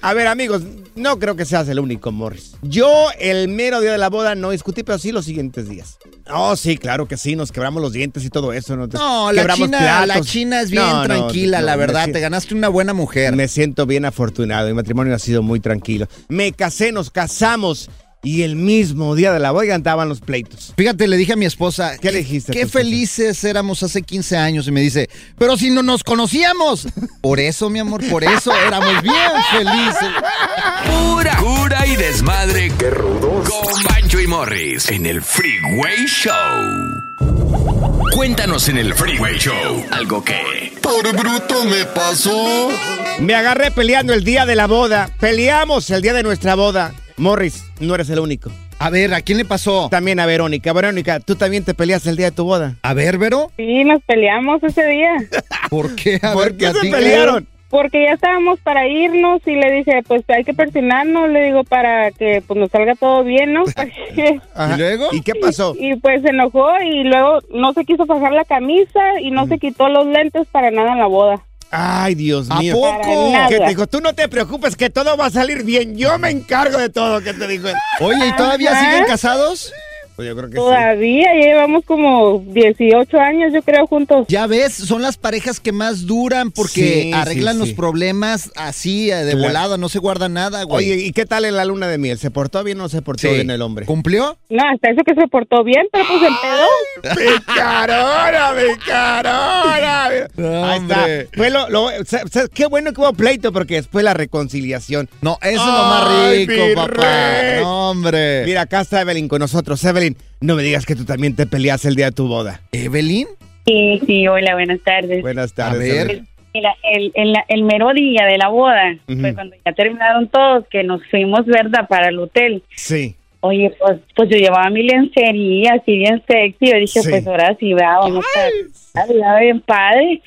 A ver, amigos, no creo que seas el único, Morris. Yo, el mero día de la boda, no discutí, pero sí los siguientes días. Oh, sí, claro que sí, nos quebramos los dientes y todo eso. No, No, la China, la. China es bien No, tranquila, no, la verdad. siento- Te ganaste una buena mujer. Me siento bien afortunado. Mi matrimonio ha sido muy tranquilo. Me casé, nos casamos y el mismo día de la boda cantaban los pleitos. Fíjate, le dije a mi esposa, ¿Qué le dijiste Qué esposa? felices éramos hace 15 años. Y me dice, pero si no nos conocíamos. Por eso, mi amor, por eso éramos bien felices. Pura cura y desmadre. ¡Qué rudos! Con Bancho y Morris en el Freeway Show. Cuéntanos en el Freeway Show algo que... Por bruto me pasó. Me agarré peleando el día de la boda. Peleamos el día de nuestra boda. Morris, no eres el único. A ver, ¿a quién le pasó? También a Verónica. Verónica, ¿tú también te peleas el día de tu boda? A ver, Vero. Sí, nos peleamos ese día. <laughs> ¿Por qué? A ¿Por ver, qué se pelearon? Porque ya estábamos para irnos y le dije, pues hay que persinarnos, le digo, para que pues nos salga todo bien, ¿no? <laughs> ¿Y luego? ¿Y qué pasó? Y pues se enojó y luego no se quiso fajar la camisa y no Mm. se quitó los lentes para nada en la boda. Ay, Dios ¿A mío. poco? Para nada. Que te dijo, tú no te preocupes, que todo va a salir bien. Yo me encargo de todo, que te dijo él. Oye, ¿y todavía siguen casados? Pues yo creo que sí. Todavía, ya llevamos como 18 años, yo creo, juntos. Ya ves, son las parejas que más duran porque Sí, arreglan sí, los sí. problemas así, eh, de Claro. volada, no se guarda nada, güey. Oye, ¿y qué tal en la luna de miel? ¿Se portó bien o no se portó Sí. bien el hombre? ¿Cumplió? No, hasta eso que se portó bien, pero pues se empedó. ¡Picarona, picarona! <laughs> Ahí está. Hombre. Fue lo, lo- o sea, o sea, qué bueno que hubo pleito porque después la reconciliación. No, eso es lo más rico, papá. No, hombre. Mira, acá está Evelyn con nosotros. Evelyn, no me digas que tú también te peleas el día de tu boda. ¿Evelyn? Sí, sí, hola, buenas tardes. Buenas tardes. A ver. Evelyn. Mira, el, el, el mero día de la boda, Ujú. fue cuando ya terminaron todos, que nos fuimos, ¿verdad?, para el hotel. Sí. Oye, pues, pues yo llevaba mi lencería así bien sexy. Yo dije, Sí. pues ahora sí, vea, vamos a estar bien padre.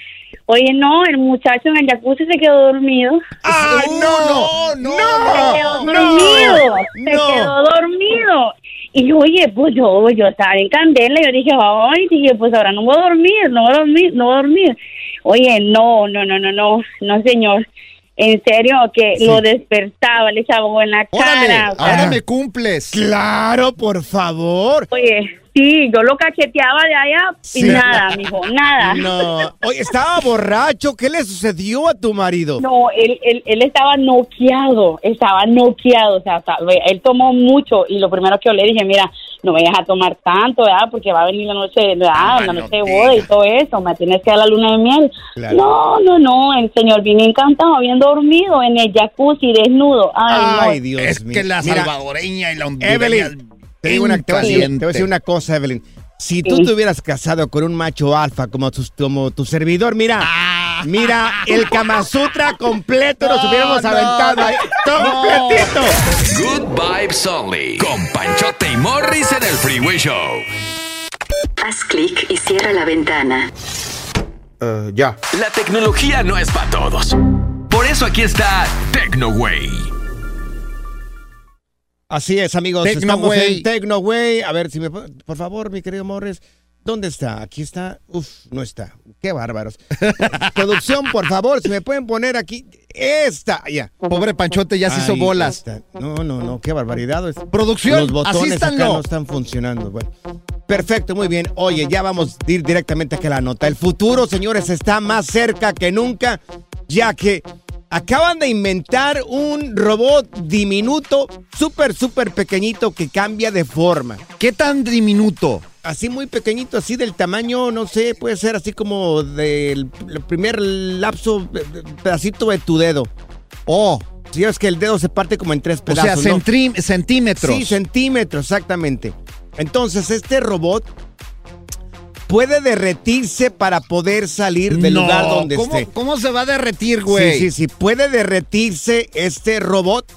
Oye, no, el muchacho en el jacuzzi se quedó dormido. ¡Ay, no! ¡No! Se quedó ¡No! dormido. Se ¡No! quedó dormido. Y oye, pues yo, yo estaba en candela. Yo dije, ay, dije, pues ahora no voy a dormir, no voy a dormir, no voy a dormir. Oye, no, no, no, no, no, no, señor. En serio, que Sí. lo despertaba, le echaba en la Órale, cara. o sea, ahora me cumples. Claro, por favor. Oye, sí, yo lo cacheteaba de allá y Sí. nada, mijo, nada. <laughs> No. Oye, estaba borracho. ¿Qué le sucedió a tu marido? No, él, él, él estaba noqueado, estaba noqueado, o sea, está- él tomó mucho y lo primero que yo le dije, mira, no vayas a tomar tanto, ¿verdad? Porque va a venir la noche, ¿verdad? Ah, la no noche de boda y todo eso, me tienes que dar la luna de miel. Claro. No, no, no, el señor vino encantado, bien dormido en el jacuzzi, desnudo. Ay, Ay, no. Dios Es mío. que la Mira, salvadoreña y la hondureña Evelyn, te, digo una, te, voy a decir, te voy a decir una cosa, Evelyn. Si tú Sí. te hubieras casado con un macho alfa como tu, como tu servidor, mira, mira, el Kama Sutra completo nos No, hubiéramos no, aventado no. ahí, completito. Good Vibes Only. Con Panchote y Morris en el Freeway Show. Haz clic y cierra la ventana. ya. La tecnología no es para todos. Por eso aquí está TecnoWay. Así es, amigos. Tecno Estamos Way. en Tecnoway. A ver, si me po- por favor, mi querido Morris. ¿Dónde está? Aquí está. Uf, no está. Qué bárbaros. <laughs> Producción, por favor, si me pueden poner aquí. Esta, ya. Pobre Panchote ya se hizo bolas. está. No, no, no, qué barbaridad. Es- <laughs> Producción, Los botones acá asístanlo. no están funcionando. Bueno, perfecto, muy bien. Oye, ya vamos a ir directamente a la nota. El futuro, señores, está más cerca que nunca, ya que acaban de inventar un robot diminuto, súper, súper pequeñito que cambia de forma. ¿Qué tan diminuto? Así muy pequeñito, así del tamaño, no sé, puede ser así como del el primer lapso, pedacito de tu dedo. Oh, Si es que el dedo se parte como en tres o pedazos. sea, ¿no? centrí- centímetros. Sí, centímetros, exactamente. Entonces, este robot puede derretirse para poder salir del No, lugar donde ¿cómo, esté. ¿Cómo se va a derretir, güey? Sí, sí, sí. Puede derretirse este robot.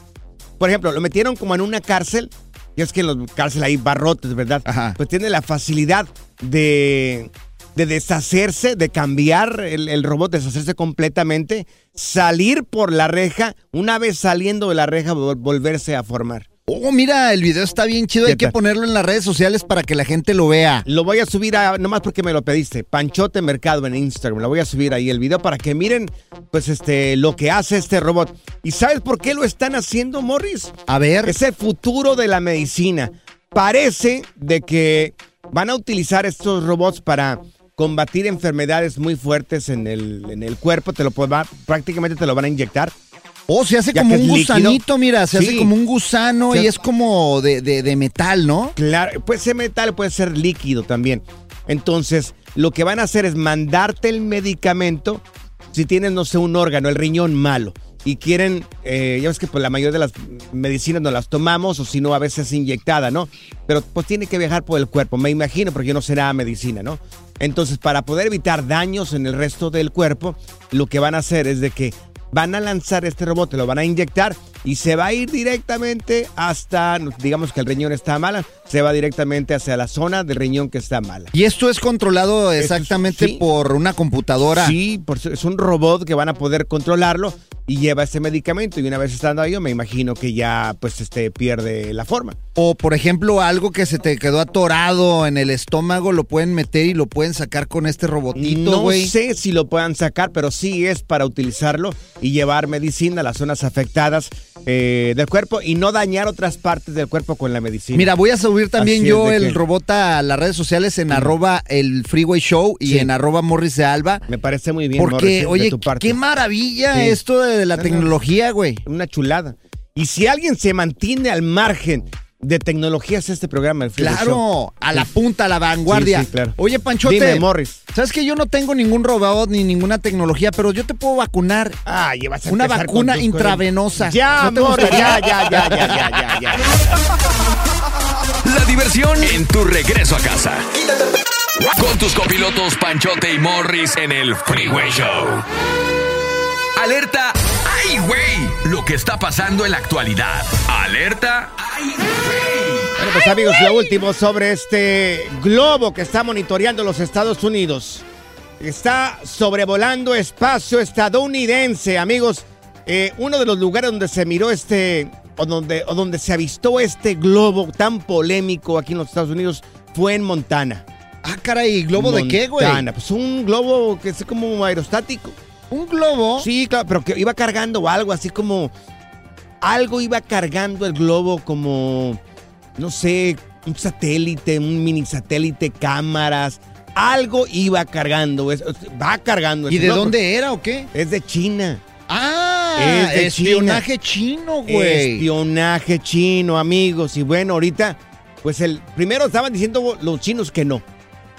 Por ejemplo, lo metieron como en una cárcel. Y es que en las cárceles hay barrotes, ¿verdad? Ajá. Pues tiene la facilidad de, de deshacerse, de cambiar el, el robot, deshacerse completamente, salir por la reja, una vez saliendo de la reja, vol- volverse a formar. Oh, mira, el video está bien chido. ¿Qué Hay que ponerlo en las redes sociales para que la gente lo vea. Lo voy a subir a, nomás porque me lo pediste, Panchote Mercado en Instagram. Lo voy a subir ahí el video para que miren, pues, este, lo que hace este robot. ¿Y sabes por qué lo están haciendo, Morris? A ver. Es el futuro de la medicina. Parece de que van a utilizar estos robots para combatir enfermedades muy fuertes en el, en el cuerpo. Te lo prácticamente te lo van a inyectar. Oh, se hace Ya como un líquido. gusanito, mira, se Sí. hace como un gusano Se y hace- es como de, de- de metal, ¿no? Claro, puede ser metal, puede ser líquido también. Entonces, lo que van a hacer es mandarte el medicamento si tienes, no sé, un órgano, el riñón malo. Y quieren, eh, ya ves que pues, la mayoría de las medicinas no las tomamos o si no, a veces inyectada, ¿no? Pero pues tiene que viajar por el cuerpo, me imagino, porque yo no será medicina, ¿no? Entonces, para poder evitar daños en el resto del cuerpo, lo que van a hacer es de que van a lanzar este robot, lo van a inyectar y se va a ir directamente hasta, digamos que el riñón está mala, se va directamente hacia la zona del riñón que está mala. ¿Y esto es controlado exactamente sí. por una computadora? Sí, por es un robot que van a poder controlarlo y lleva ese medicamento y una vez estando ahí, yo me imagino que ya pues este pierde la forma. O, por ejemplo, algo que se te quedó atorado en el estómago, lo pueden meter y lo pueden sacar con este robotito, No sé si lo puedan sacar, pero sí es para utilizarlo y llevar medicina a las zonas afectadas eh, del cuerpo y no dañar otras partes del cuerpo con la medicina. Mira, voy a subir también Así yo el que- robot a las redes sociales en arroba el Freeway Show y Sí. en arroba Morris de Alba. Me parece muy bien. Porque, Morris, ¿eh? oye, qué maravilla Sí. esto de, de la No, no. tecnología, güey. Una chulada. Y si alguien se mantiene al margen de tecnologías este programa, el Claro, Show. a la punta, a la vanguardia. Sí, sí, claro. Oye, Panchote. Dime, Morris. ¿Sabes que yo no tengo ningún robot ni ninguna tecnología, pero yo te puedo vacunar? Ah, llevas a Una vacuna intravenosa. Ya, ¿No te Morris, gustaría? <laughs> ya, ya, ya, ya, ya, ya. La diversión en tu regreso a casa. Con tus copilotos Panchote y Morris en el Freeway Show. Alerta. ¡Ay, güey! Lo que está pasando en la actualidad. Alerta. ¡Ay, güey! Bueno, pues amigos, lo último sobre este globo que está monitoreando los Estados Unidos. Está sobrevolando espacio estadounidense, amigos. Eh, uno de los lugares donde se miró este, o donde, o donde se avistó este globo tan polémico aquí en los Estados Unidos fue en Montana. Ah, caray, ¿globo de qué, güey? Montana, pues un globo que es como aerostático. ¿Un globo? Sí, claro, pero que iba cargando algo así como... Algo iba cargando el globo como, no sé, un satélite, un mini satélite, cámaras. Algo iba cargando, es- va cargando. ¿Y de dónde era o qué? Es de China. Ah, Es de espionaje chino, güey. Espionaje chino, amigos. Y bueno, ahorita, pues el primero estaban diciendo los chinos que no.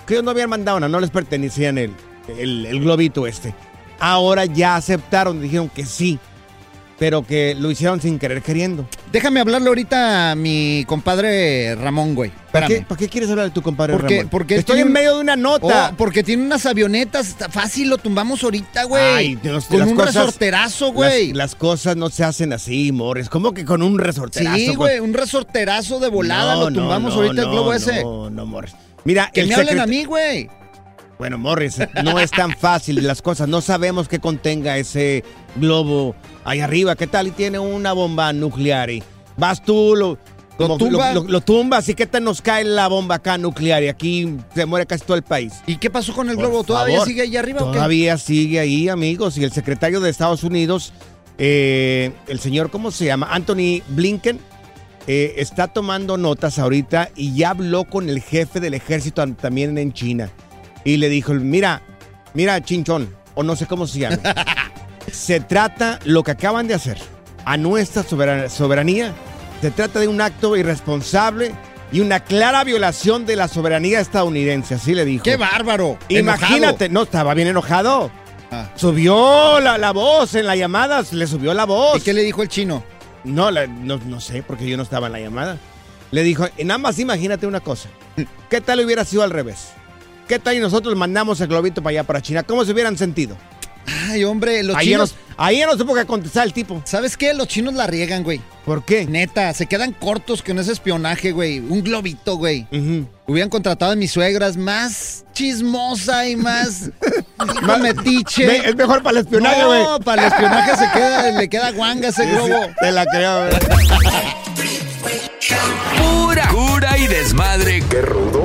Que ellos no habían mandado nada, no les pertenecían el, el, el globito este. Ahora ya aceptaron, dijeron que sí. Pero que lo hicieron sin querer queriendo. Déjame hablarle ahorita a mi compadre Ramón, güey. ¿Para qué, para qué quieres hablar de tu compadre Porque, Ramón? porque Estoy en un- medio de una nota. Oh, porque tiene unas avionetas, fácil, lo tumbamos ahorita, güey. Ay, Dios, Con las un cosas- resorterazo, güey. Las, las cosas no se hacen así, Morris. ¿Cómo que con un resorterazo? Sí, güey, un resorterazo de volada, No, lo tumbamos no, ahorita el globo no, ese. No, no, Morris. Mira, Que me hablen secret- a mí, güey. Bueno, Morris, no es tan fácil las cosas. No sabemos qué contenga ese globo ahí arriba. ¿Qué tal? Y tiene una bomba nuclear. Y vas tú, lo, como- tumba? lo, lo tumbas. ¿Y qué tal nos cae la bomba acá nuclear? Y aquí se muere casi todo el país. ¿Y qué pasó con el Por globo? ¿Todavía favor. sigue ahí arriba o qué? Todavía sigue ahí, amigos. Y el secretario de Estados Unidos, eh, el señor, ¿cómo se llama? Anthony Blinken, eh, está tomando notas ahorita y ya habló con el jefe del ejército también en China. Y le dijo, mira, mira, chinchón, o no sé cómo se llama. <laughs> se trata lo que acaban de hacer a nuestra soberan- soberanía. Se trata de un acto irresponsable y una clara violación de la soberanía estadounidense, así le dijo. ¡Qué bárbaro! Imagínate, no, estaba bien enojado. Ah. Subió la, la voz en la llamada, le subió la voz. ¿Y qué le dijo el chino? No, la- no, no sé, porque yo no estaba en la llamada. Le dijo, nada más imagínate una cosa. <laughs> ¿Qué tal hubiera sido al revés? ¿Qué tal y nosotros mandamos el globito para allá, para China? ¿Cómo se hubieran sentido? Ay, hombre, los Ahí ya, chinos... no, ahí ya no supo qué contestar el tipo. ¿Sabes qué? Los chinos la riegan, güey. ¿Por qué? Neta, se quedan cortos con ese espionaje, güey. Un globito, güey. Hubieran contratado a mis suegras más chismosa y más <laughs> más metiche. Me- es mejor para el espionaje, güey. No, para el espionaje se queda, le queda guanga ese globo. sí, te la creo, güey. Pura cura y desmadre. ¡Qué rudos!